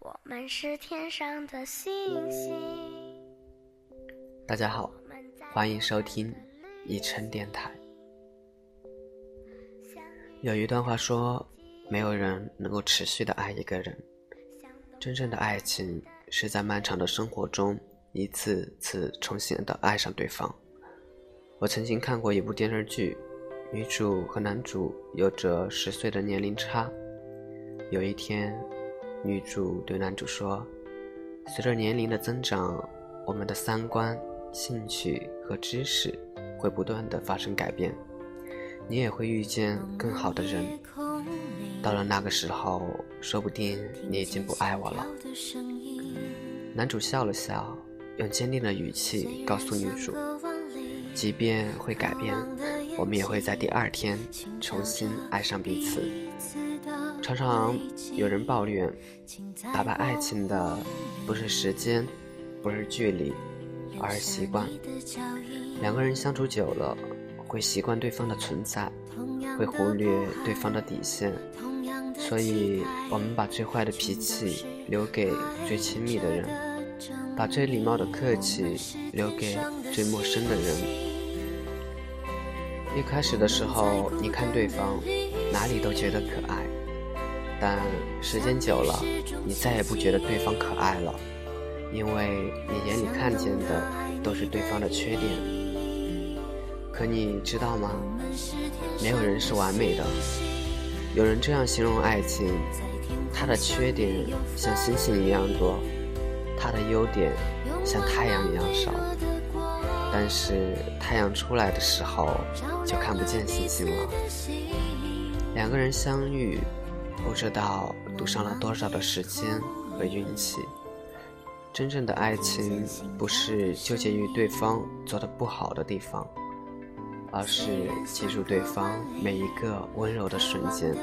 我们是天上的星星。大家好，欢迎收听一晨电台。有一段话说，没有人能够持续的爱一个人，真正的爱情是在漫长的生活中一次次重新的爱上对方。我曾经看过一部电视剧，女主和男主有着十岁的年龄差。有一天。女主对男主说：“随着年龄的增长，我们的三观、兴趣和知识会不断的发生改变，你也会遇见更好的人。到了那个时候，说不定你已经不爱我了。”男主笑了笑，用坚定的语气告诉女主：“即便会改变，我们也会在第二天重新爱上彼此。”常常有人抱怨，打败爱情的不是时间，不是距离，而是习惯。两个人相处久了，会习惯对方的存在，会忽略对方的底线。所以，我们把最坏的脾气留给最亲密的人，把最礼貌的客气留给最陌生的人。一开始的时候，你看对方哪里都觉得可爱。但时间久了，你再也不觉得对方可爱了，因为你眼里看见的都是对方的缺点。可你知道吗？没有人是完美的。有人这样形容爱情：他的缺点像星星一样多，他的优点像太阳一样少。但是太阳出来的时候，就看不见星星了。两个人相遇。不知道赌上了多少的时间和运气。真正的爱情不是纠结于对方做的不好的地方，而是记住对方每一个温柔的瞬间，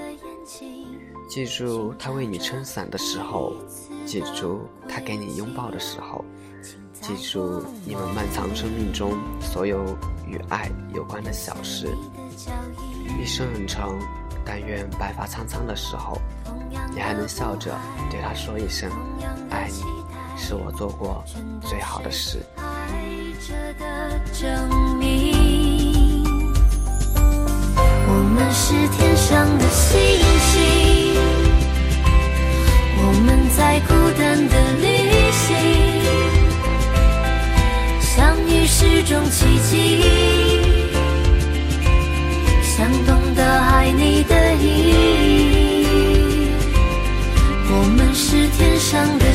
记住他为你撑伞的时候，记住他给你拥抱的时候，记住你们漫长生命中所有与爱有关的小事。一生很长。但愿白发苍苍的时候，你还能笑着对他说一声“爱你”，是我做过最好的事。我们是天上的星星，我们在孤单的旅行，相遇是种奇迹。上的